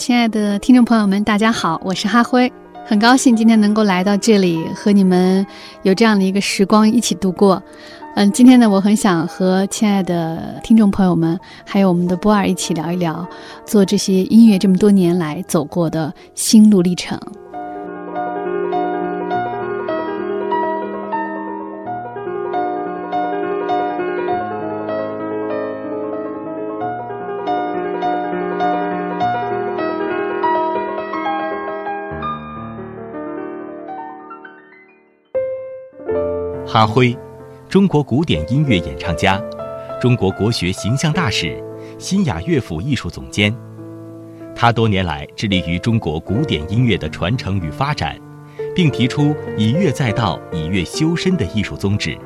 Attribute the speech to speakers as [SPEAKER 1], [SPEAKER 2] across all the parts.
[SPEAKER 1] 亲爱的听众朋友们，大家好，我是哈辉，很高兴今天能够来到这里和你们有这样的一个时光一起度过。嗯，今天呢，我很想和亲爱的听众朋友们，还有我们的波儿一起聊一聊，做这些音乐这么多年来走过的心路历程。
[SPEAKER 2] 哈辉，中国古典音乐演唱家，中国国学形象大使，新雅乐府艺术总监。他多年来致力于中国古典音乐的传承与发展，并提出以乐在道、以乐修身的艺术宗旨，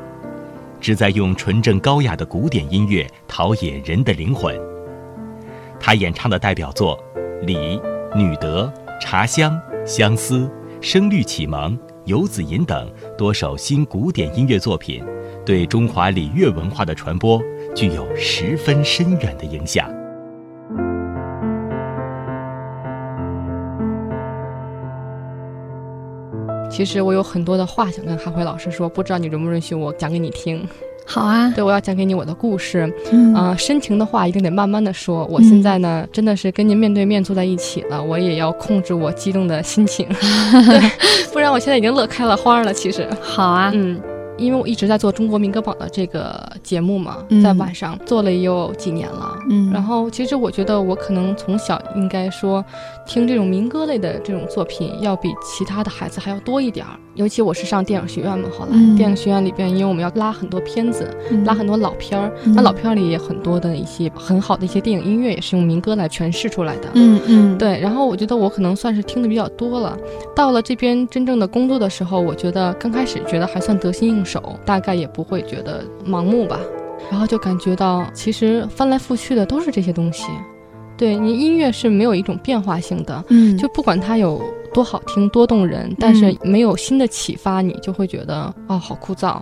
[SPEAKER 2] 旨在用纯正高雅的古典音乐陶冶人的灵魂。他演唱的代表作《礼》《女德》《茶香》《相思》《声律启蒙》。游子吟等多首新古典音乐作品，对中华礼乐文化的传播具有十分深远的影响。
[SPEAKER 3] 其实我有很多的话想跟哈辉老师说，不知道你允不允许我讲给你听？
[SPEAKER 1] 好啊，
[SPEAKER 3] 对，我要讲给你我的故事。
[SPEAKER 1] 嗯
[SPEAKER 3] 啊、深情的话一定得慢慢的说。我现在呢，真的是跟您面对面坐在一起了，我也要控制我激动的心情，对，不然我现在已经乐开了花了。其实，
[SPEAKER 1] 好啊，
[SPEAKER 3] 嗯，因为我一直在做中国民歌榜的这个节目嘛，
[SPEAKER 1] 嗯
[SPEAKER 3] 在晚上做了也有几年了。
[SPEAKER 1] 嗯，
[SPEAKER 3] 然后，其实我觉得我可能从小应该说，听这种民歌类的这种作品，要比其他的孩子还要多一点儿。尤其我是上电影学院嘛，后来、
[SPEAKER 1] 嗯
[SPEAKER 3] 电影学院里边，因为我们要拉很多片子，
[SPEAKER 1] 嗯
[SPEAKER 3] 拉很多老片儿，
[SPEAKER 1] 嗯
[SPEAKER 3] 那老片儿里也很多的一些很好的一些电影音乐，也是用民歌来诠释出来的。
[SPEAKER 1] 嗯嗯，
[SPEAKER 3] 对，然后我觉得我可能算是听的比较多了。到了这边真正的工作的时候，我觉得刚开始觉得还算得心应手，大概也不会觉得盲目吧。然后就感觉到，其实翻来覆去的都是这些东西。对你音乐是没有一种变化性的，
[SPEAKER 1] 嗯，
[SPEAKER 3] 就不管它有多好听、多动人，但是没有新的启发，你就会觉得哦，好枯燥。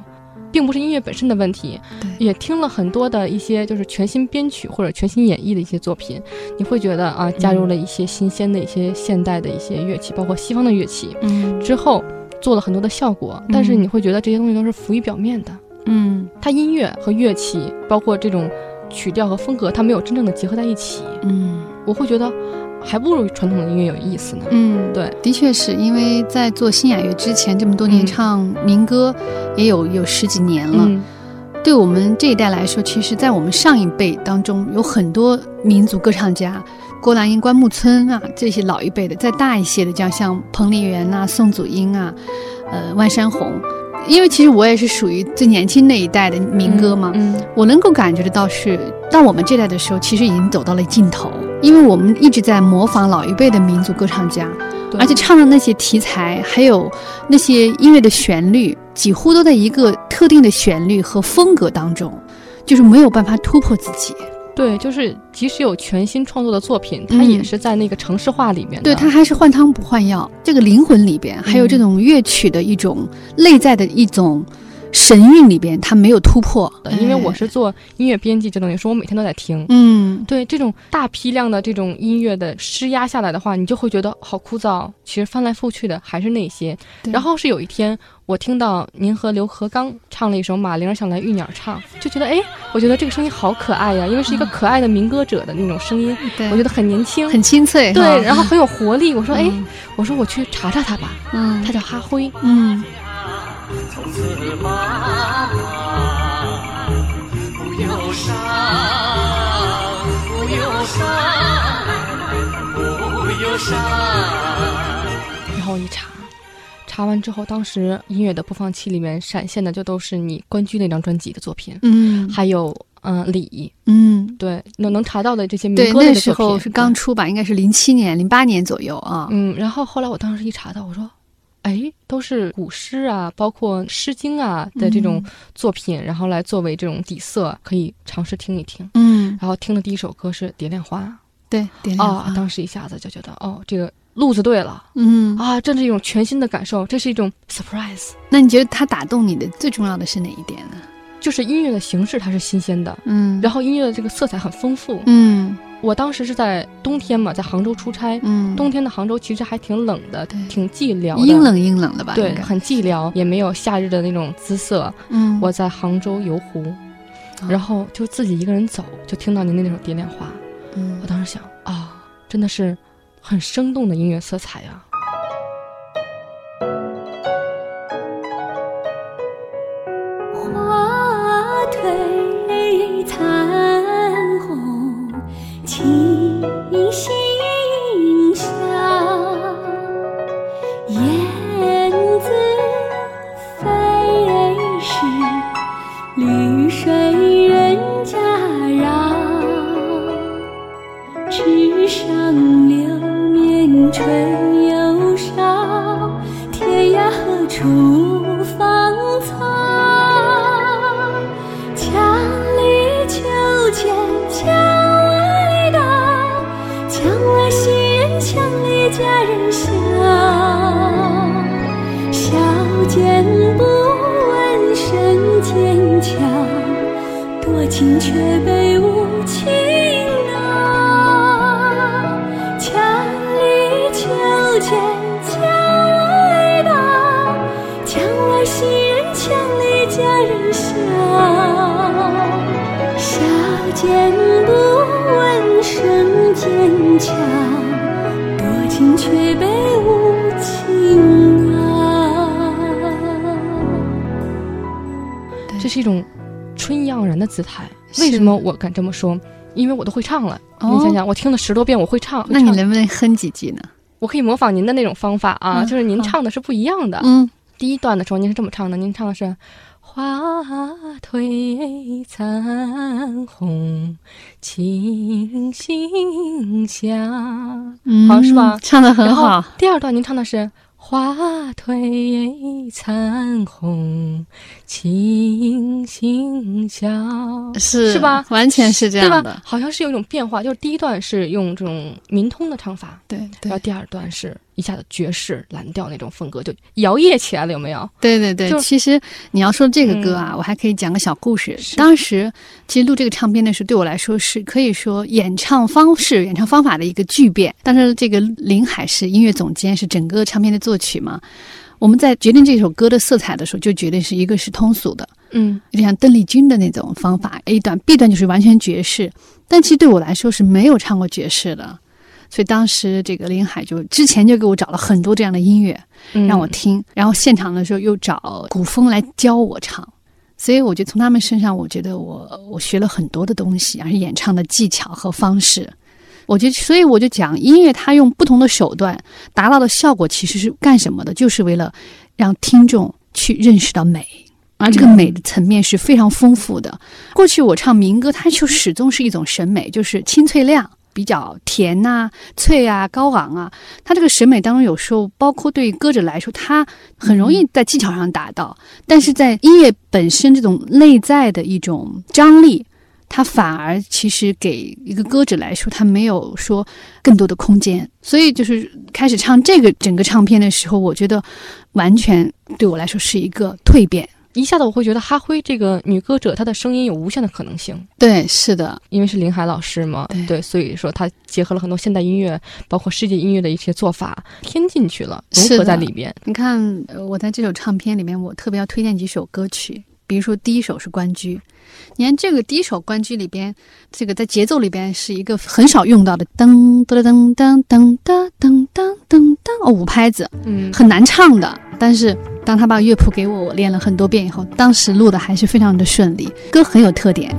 [SPEAKER 3] 并不是音乐本身的问题，
[SPEAKER 1] 对
[SPEAKER 3] 也听了很多的一些就是全新编曲或者全新演绎的一些作品，你会觉得啊，加入了一些新鲜的一些现代的一些乐器，包括西方的乐器
[SPEAKER 1] 嗯
[SPEAKER 3] 之后，做了很多的效果，但是你会觉得这些东西都是浮于表面的。
[SPEAKER 1] 嗯。
[SPEAKER 3] 它音乐和乐器，包括这种曲调和风格，它没有真正的结合在一起，
[SPEAKER 1] 嗯。
[SPEAKER 3] 我会觉得还不如传统的音乐有意思呢。
[SPEAKER 1] 嗯，
[SPEAKER 3] 对，
[SPEAKER 1] 的确是因为在做新雅乐之前这么多年
[SPEAKER 3] 嗯
[SPEAKER 1] 唱民歌，也有有十几年了。
[SPEAKER 3] 嗯。
[SPEAKER 1] 对我们这一代来说，其实，在我们上一辈当中，有很多民族歌唱家，郭兰英、关牧村啊，这些老一辈的，再大一些的，这样像彭丽媛呐、宋祖英啊，呃，万山红。因为其实我也是属于最年轻那一代的民歌嘛，
[SPEAKER 3] 嗯
[SPEAKER 1] 我能够感觉得到是到我们这代的时候，其实已经走到了尽头，因为我们一直在模仿老一辈的民族歌唱家，
[SPEAKER 3] 对
[SPEAKER 1] 而且唱的那些题材，还有那些音乐的旋律，几乎都在一个特定的旋律和风格当中，就是没有办法突破自己。
[SPEAKER 3] 对，就是即使有全新创作的作品，它
[SPEAKER 1] 嗯。
[SPEAKER 3] 也是在那个城市化里面的。
[SPEAKER 1] 对，它还是换汤不换药，这个灵魂里边，还有这种乐曲的一种内在的一种神韵里边，它没有突破。
[SPEAKER 3] 的，因为我
[SPEAKER 1] 哎
[SPEAKER 3] 是做音乐编辑，这东西说我每天都在听。
[SPEAKER 1] 嗯
[SPEAKER 3] 对这种大批量的这种音乐的施压下来的话，你就会觉得好枯燥。其实翻来覆去的还是那些。然后是有一天，我听到您和刘和刚唱了一首《马铃想来玉鸟唱》，就觉得哎，我觉得这个声音好可爱呀，因为是一个可爱的民歌者的那种声音，
[SPEAKER 1] 对，
[SPEAKER 3] 我觉得很年轻，
[SPEAKER 1] 很清脆。
[SPEAKER 3] 对，然后很有活力。我说哎，
[SPEAKER 1] 嗯
[SPEAKER 3] 我说我去查查他吧，
[SPEAKER 1] 嗯
[SPEAKER 3] 他叫哈辉。
[SPEAKER 1] 嗯
[SPEAKER 4] 从此妈妈不忧伤，不忧伤，不忧伤。
[SPEAKER 3] 然后一查，查完之后，当时音乐的播放器里面闪现的就都是你关雎那张专辑的作品，
[SPEAKER 1] 嗯
[SPEAKER 3] 还有嗯李，
[SPEAKER 1] 嗯，
[SPEAKER 3] 对，能能查到的这些民
[SPEAKER 1] 对，
[SPEAKER 3] 歌的作品
[SPEAKER 1] 时候是刚出版，应该是零七年、零八年左右啊。
[SPEAKER 3] 嗯，然后后来我当时一查到，我说。哎，都是古诗啊，包括《诗经啊》的这种作品，然后来作为这种底色，可以尝试听一听。
[SPEAKER 1] 嗯，
[SPEAKER 3] 然后听的第一首歌是《蝶恋花》
[SPEAKER 1] 对，点亮
[SPEAKER 3] 啊，当时一下子就觉得，哦，这个路子对了。
[SPEAKER 1] 嗯，
[SPEAKER 3] 啊，这是一种全新的感受，这是一种 surprise。
[SPEAKER 1] 那你觉得它打动你的最重要的是哪一点呢？
[SPEAKER 3] 就是音乐的形式它是新鲜的，
[SPEAKER 1] 嗯，
[SPEAKER 3] 然后音乐的这个色彩很丰富，
[SPEAKER 1] 嗯
[SPEAKER 3] 我当时是在冬天嘛，在杭州出差。
[SPEAKER 1] 嗯，
[SPEAKER 3] 冬天的杭州其实还挺冷的，挺寂寥的，
[SPEAKER 1] 阴冷阴冷的吧？
[SPEAKER 3] 对，很寂寥，也没有夏日的那种姿色。
[SPEAKER 1] 嗯，
[SPEAKER 3] 我在杭州游湖，
[SPEAKER 1] 哦
[SPEAKER 3] 然后就自己一个人走，就听到您的那首《蝶恋花》，
[SPEAKER 1] 嗯
[SPEAKER 3] 我当时想啊，真的是很生动的音乐色彩啊。是一种春意盎然的姿态。为什么我敢这么说？因为我都会唱了。
[SPEAKER 1] 哦
[SPEAKER 3] 你想想，我听了十多遍，我会唱。会
[SPEAKER 1] 那你能不能哼几句呢？
[SPEAKER 3] 我可以模仿您的那种方法啊，
[SPEAKER 1] 嗯
[SPEAKER 3] 就是您唱的是不一样的。
[SPEAKER 1] 嗯，
[SPEAKER 3] 第一段的时候，您是这么唱的，您唱的是“花褪残红，青杏下”，
[SPEAKER 1] 嗯
[SPEAKER 3] 好是吧
[SPEAKER 1] 唱的很好，
[SPEAKER 3] 第二段您唱的是“花褪残红，轻轻笑”，
[SPEAKER 1] 是
[SPEAKER 3] 是吧？
[SPEAKER 1] 完全是这
[SPEAKER 3] 对吧？
[SPEAKER 1] 样的？，
[SPEAKER 3] 好像是有一种变化，就是第一段是用这种民通的唱法，
[SPEAKER 1] 对对。
[SPEAKER 3] 然后第二段是一下子爵士蓝调那种风格，就摇曳起来了，有没有？
[SPEAKER 1] 对对对，其实你要说这个歌啊，我还可以讲个小故事。当时其实录这个唱片的时候，对我来说是可以说演唱方式、演唱方法的一个巨变。但是这个林海是音乐总监，是整个唱片的作曲嘛。我们在决定这首歌的色彩的时候，就决定是一个是通俗的，
[SPEAKER 3] 嗯，
[SPEAKER 1] 有点像邓丽君的那种方法，A 段、B 段就是完全爵士。但其实对我来说是没有唱过爵士的，所以当时这个林海就之前就给我找了很多这样的音乐，
[SPEAKER 3] 嗯
[SPEAKER 1] 让我听，然后现场的时候又找古风来教我唱，所以我觉得从他们身上，我觉得我我学了很多的东西，而且演唱的技巧和方式。我觉得，所以我就讲，音乐它用不同的手段达到的效果其实是干什么的？就是为了让听众去认识到美，而这个美的层面是非常丰富的。过去我唱民歌，它就始终是一种审美，就是清脆亮。比较甜呐、脆啊、高昂啊，它这个审美当中，有时候包括对于歌者来说，他很容易在技巧上达到，但是在音乐本身这种内在的一种张力，它反而其实给一个歌者来说，他没有说更多的空间。所以就是开始唱这个整个唱片的时候，我觉得完全对我来说是一个蜕变。
[SPEAKER 3] 一下子我会觉得哈辉这个女歌者，她的声音有无限的可能性，
[SPEAKER 1] 对，是的，
[SPEAKER 3] 因为是林海老师嘛，
[SPEAKER 1] 对
[SPEAKER 3] 所以说她结合了很多现代音乐，包括世界音乐的一些做法，添进去了，融合在里边。
[SPEAKER 1] 你看，呃我在这首唱片里面，我特别要推荐几首歌曲，比如说第一首是《关雎》。你看这个第一首《关雎》里边，这个在节奏里边是一个很少用到的噔噔噔噔噔噔噔噔噔噔哦五拍子，
[SPEAKER 3] 嗯，
[SPEAKER 1] 很难唱的。但是当他把乐谱给我，我练了很多遍以后，当时录的还是非常的顺利，歌很有特点。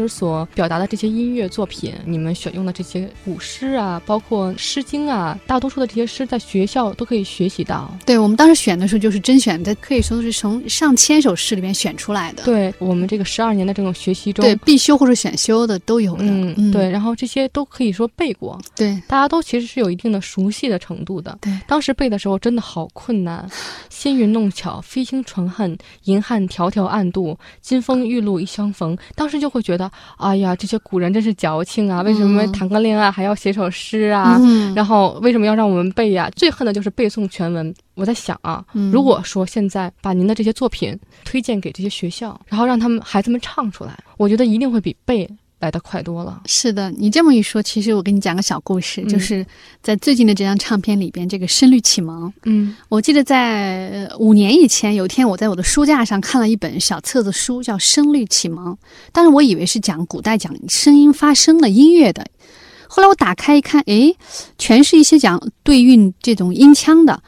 [SPEAKER 3] 师所表达的这些音乐作品，你们选用的这些古诗啊，包括《诗经》啊，大多数的这些诗在学校都可以学习到。
[SPEAKER 1] 对我们当时选的时候就是甄选的，可以说是从上千首诗里面选出来的。
[SPEAKER 3] 对我们这个十二年的这种学习中，
[SPEAKER 1] 对必修或者选修的都有的。
[SPEAKER 3] 嗯，对，然后这些都可以说背过，
[SPEAKER 1] 对，
[SPEAKER 3] 大家都其实是有一定的熟悉的程度的。
[SPEAKER 1] 对，
[SPEAKER 3] 当时背的时候真的好困难，纤云弄巧，飞星传恨，银汉迢迢暗度，金风玉露一相逢。当时就会觉得，哎呀，这些古人真是矫情啊！为什么谈个恋爱还要写首诗啊？
[SPEAKER 1] 嗯
[SPEAKER 3] 然后为什么要让我们背呀、最恨的就是背诵全文。我在想啊，
[SPEAKER 1] 嗯
[SPEAKER 3] 如果说现在把您的这些作品推荐给这些学校，然后让他们孩子们唱出来，我觉得一定会比背来的快多了。
[SPEAKER 1] 是的，你这么一说，其实我给你讲个小故事，
[SPEAKER 3] 嗯
[SPEAKER 1] 就是在最近的这张唱片里边，这个《声律启蒙》。
[SPEAKER 3] 嗯
[SPEAKER 1] 我记得在呃五年以前，有一天我在我的书架上看了一本小册子书，叫《声律启蒙》。当时我以为是讲古代讲声音发声的音乐的，后来我打开一看，诶，全是一些讲对韵这种音腔的。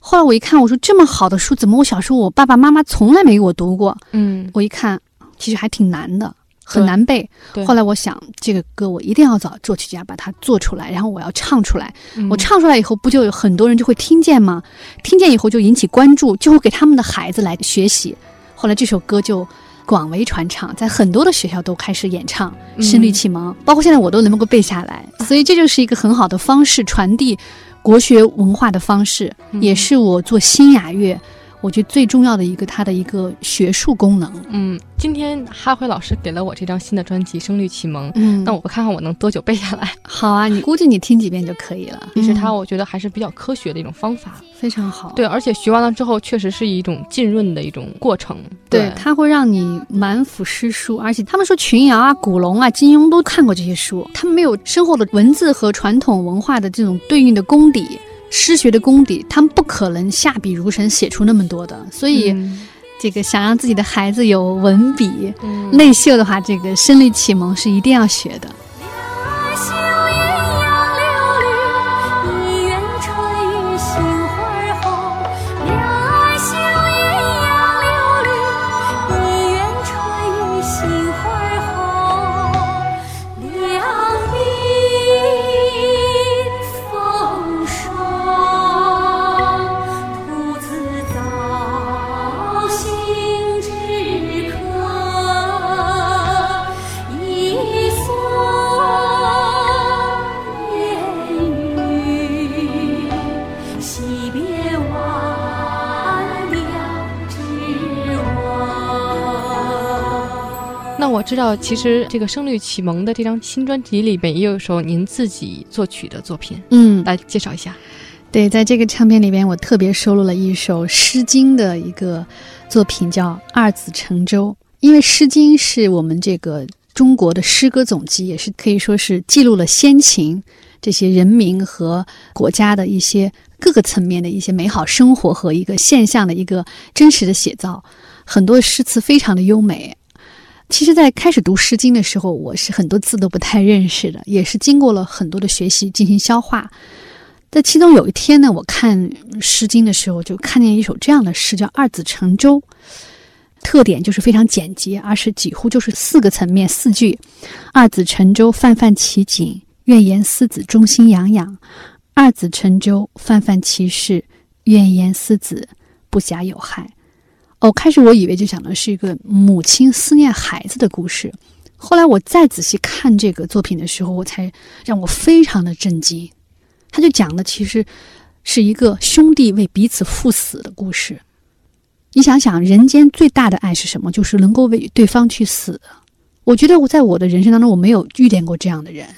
[SPEAKER 1] 后来我一看，我说这么好的书，怎么我小时候我爸爸妈妈从来没给我读过？
[SPEAKER 3] 嗯，
[SPEAKER 1] 我一看，其实还挺难的，很难背。后来我想，这个歌我一定要找作曲家把它做出来，然后我要唱出来。
[SPEAKER 3] 嗯
[SPEAKER 1] 我唱出来以后，不就有很多人就会听见吗？听见以后就引起关注，就会给他们的孩子来学习。后来这首歌就广为传唱，在很多的学校都开始演唱
[SPEAKER 3] 嗯《
[SPEAKER 1] 声律启蒙》，包括现在我都能够背下来。所以这就是一个很好的方式，传递国学文化的方式，
[SPEAKER 3] 嗯
[SPEAKER 1] 也是我做新雅乐。我觉得最重要的一个，它的一个学术功能。
[SPEAKER 3] 嗯，今天哈辉老师给了我这张新的专辑《声律启蒙》，
[SPEAKER 1] 嗯
[SPEAKER 3] 那我看看我能多久背下来。
[SPEAKER 1] 好啊，你估计你听几遍就可以了。
[SPEAKER 3] 其实它，
[SPEAKER 1] 嗯
[SPEAKER 3] 我觉得还是比较科学的一种方法。
[SPEAKER 1] 非常好。
[SPEAKER 3] 对，而且学完了之后，确实是一种浸润的一种过程。
[SPEAKER 1] 对，它会让你满腹诗书，而且他们说群瑶啊、古龙啊、金庸都看过这些书，他们没有深厚的文字和传统文化的这种对应的功底、诗学的功底，他们不可能下笔如神写出那么多的。所以，
[SPEAKER 3] 嗯
[SPEAKER 1] 这个想让自己的孩子有文笔、
[SPEAKER 3] 嗯
[SPEAKER 1] 内秀的话，这个声律启蒙是一定要学的。
[SPEAKER 3] 知道，其实这个《声律启蒙》的这张新专辑里边也有一首您自己作曲的作品，
[SPEAKER 1] 嗯，
[SPEAKER 3] 来介绍一下。
[SPEAKER 1] 对，在这个唱片里边，我特别收录了一首《诗经》的一个作品，叫《二子乘舟》。因为《诗经》是我们这个中国的诗歌总集，也是可以说是记录了先秦这些人民和国家的一些各个层面的一些美好生活和一个现象的一个真实的写照。很多诗词非常的优美。其实，在开始读《诗经》的时候，我是很多字都不太认识的，也是经过了很多的学习进行消化。在其中有一天呢，我看《诗经》的时候，就看见一首这样的诗，叫《二子乘舟》。特点就是非常简洁，而是几乎就是四个层面四句：二子乘舟，泛泛其景；愿言思子，中心洋洋。二子乘舟，泛泛其事；愿言思子，不暇有害。哦，开始我以为就讲的是一个母亲思念孩子的故事，后来我再仔细看这个作品的时候，我才让我非常的震惊。他就讲的其实是一个兄弟为彼此赴死的故事。你想想，人间最大的爱是什么？就是能够为对方去死。我觉得我在我的人生当中，我没有遇见过这样的人，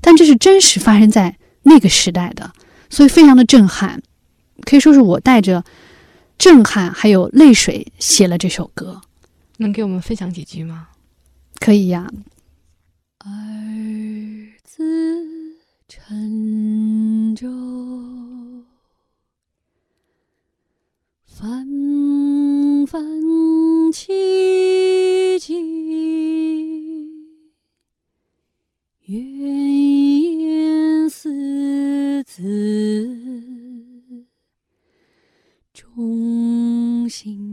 [SPEAKER 1] 但这是真实发生在那个时代的，所以非常的震撼。可以说是我带着震撼还有泪水写了这首歌。
[SPEAKER 3] 能给我们分享几句吗？
[SPEAKER 1] 可以呀、儿子沉舟，泛泛其景，心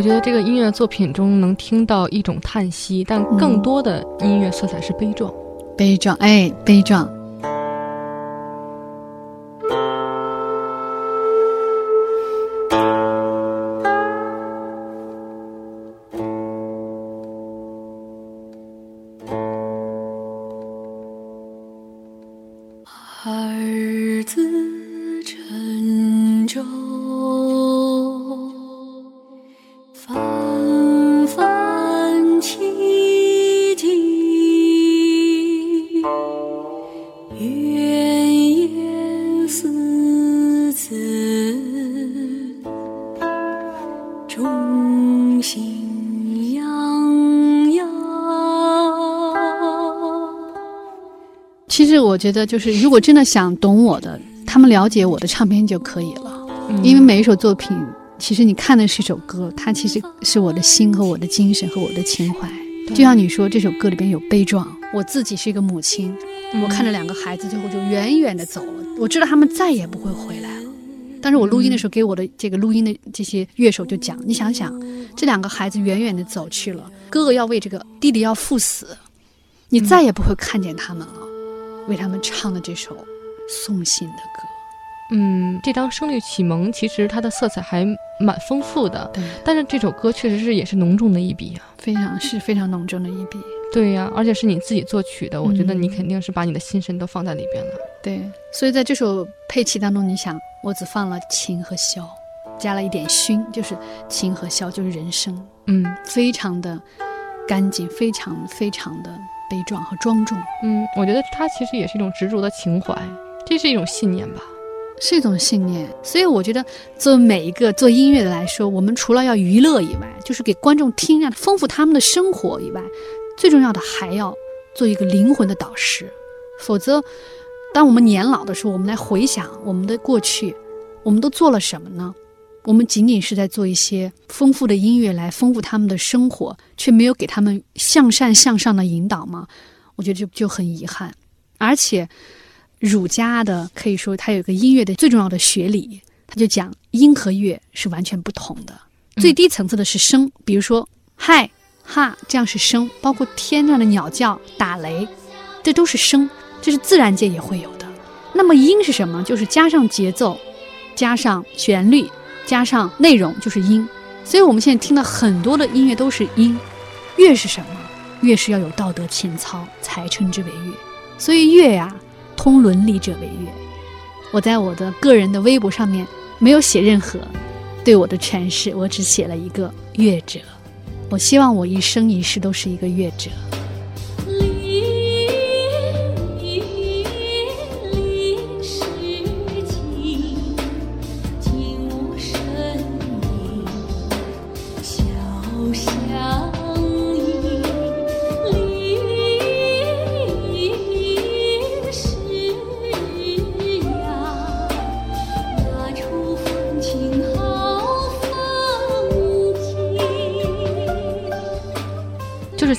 [SPEAKER 3] 我觉得这个音乐作品中能听到一种叹息，但更多的音乐色彩是悲壮。
[SPEAKER 1] 悲壮，哎，悲壮。我觉得，就是如果真的想懂我的，他们了解我的唱片就可以了。
[SPEAKER 3] 嗯
[SPEAKER 1] 因为每一首作品，其实你看的是一首歌，它其实是我的心和我的精神和我的情怀。就像你说，这首歌里边有悲壮。我自己是一个母亲，
[SPEAKER 3] 嗯
[SPEAKER 1] 我看着两个孩子最后就远远的走了，我知道他们再也不会回来了。但是我录音的时候，给我的这个录音的这些乐手就讲，你想想，这两个孩子远远的走去了，哥哥要为这个弟弟要赴死，你再也不会看见他们了。为他们唱的这首送信的歌，
[SPEAKER 3] 嗯，这张《声律启蒙》其实它的色彩还蛮丰富的，
[SPEAKER 1] 对，
[SPEAKER 3] 但是这首歌确实是也是浓重的一笔啊。
[SPEAKER 1] 非常是非常浓重的一笔。
[SPEAKER 3] 对呀、而且是你自己作曲的，我觉得
[SPEAKER 1] 嗯
[SPEAKER 3] 你肯定是把你的心神都放在里边了。
[SPEAKER 1] 对，所以在这首配器当中，你想，我只放了琴和箫，加了一点熏，就是琴和箫就是人声，
[SPEAKER 3] 嗯
[SPEAKER 1] 非常的干净，非常非常的悲壮和庄重，
[SPEAKER 3] 嗯，我觉得它其实也是一种执着的情怀，这是一种信念吧。
[SPEAKER 1] 是一种信念。所以我觉得，作为每一个做音乐的来说，我们除了要娱乐以外，就是给观众听，让丰富他们的生活以外，最重要的还要做一个灵魂的导师。否则，当我们年老的时候，我们来回想我们的过去，我们都做了什么呢？我们仅仅是在做一些丰富的音乐来丰富他们的生活，却没有给他们向善向上的引导吗？我觉得就就很遗憾。而且，儒家的可以说它有一个音乐的最重要的学理，他就讲音和乐是完全不同的。最低层次的是声，比如说嗨哈，这样是声，包括天上的鸟叫、打雷，这都是声，这是自然界也会有的。那么音是什么？就是加上节奏，加上旋律，加上内容，就是音。所以我们现在听的很多的音乐都是音，乐是什么？乐是要有道德情操，才称之为乐。所以乐呀、通伦理者为乐。我在我的个人的微博上面没有写任何对我的诠释，我只写了一个乐者。我希望我一生一世都是一个乐者。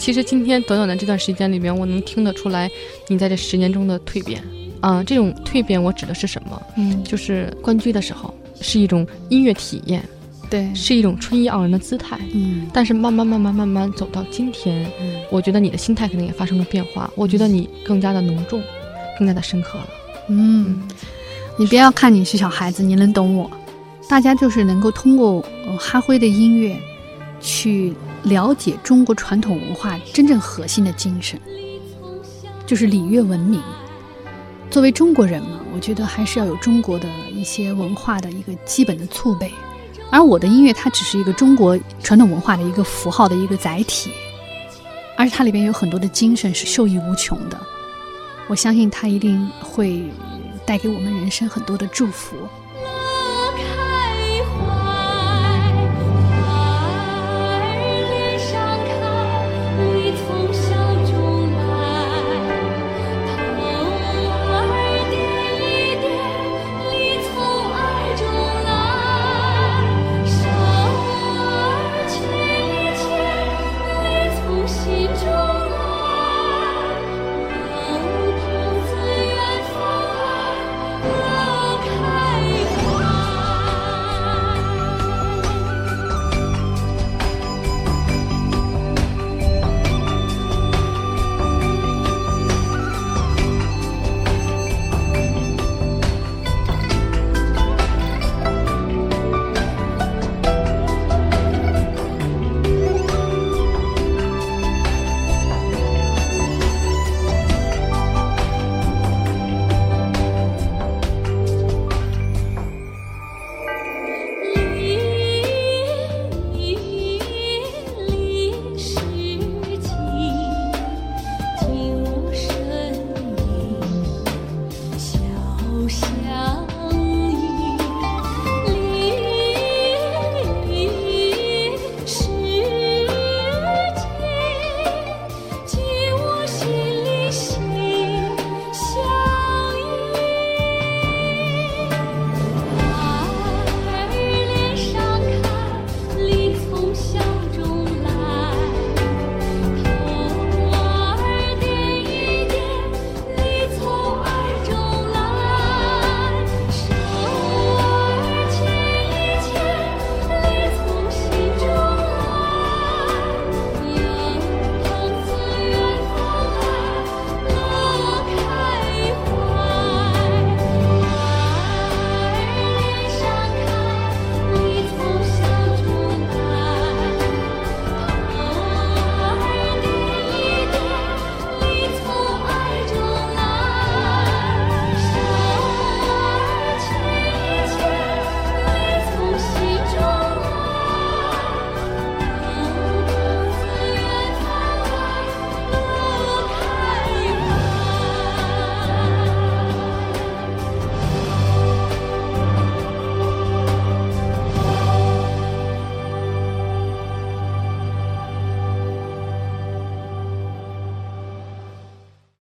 [SPEAKER 3] 其实今天短短的这段时间里面，我能听得出来你在这十年中的蜕变。啊、这种蜕变我指的是什么？
[SPEAKER 1] 嗯，
[SPEAKER 3] 就是关雎的时候是一种音乐体验，
[SPEAKER 1] 对，
[SPEAKER 3] 是一种春意盎然的姿态。
[SPEAKER 1] 嗯
[SPEAKER 3] 但是慢慢慢慢慢慢走到今天，
[SPEAKER 1] 嗯
[SPEAKER 3] 我觉得你的心态可能也发生了变化。我觉得你更加的浓重，更加的深刻了。
[SPEAKER 1] 嗯，你不要看你是小孩子，你能懂我。大家就是能够通过呃哈辉的音乐，去了解中国传统文化真正核心的精神，就是礼乐文明。作为中国人嘛，我觉得还是要有中国的一些文化的一个基本的储备。而我的音乐，它只是一个中国传统文化的一个符号的一个载体，而且它里边有很多的精神是受益无穷的。我相信它一定会带给我们人生很多的祝福。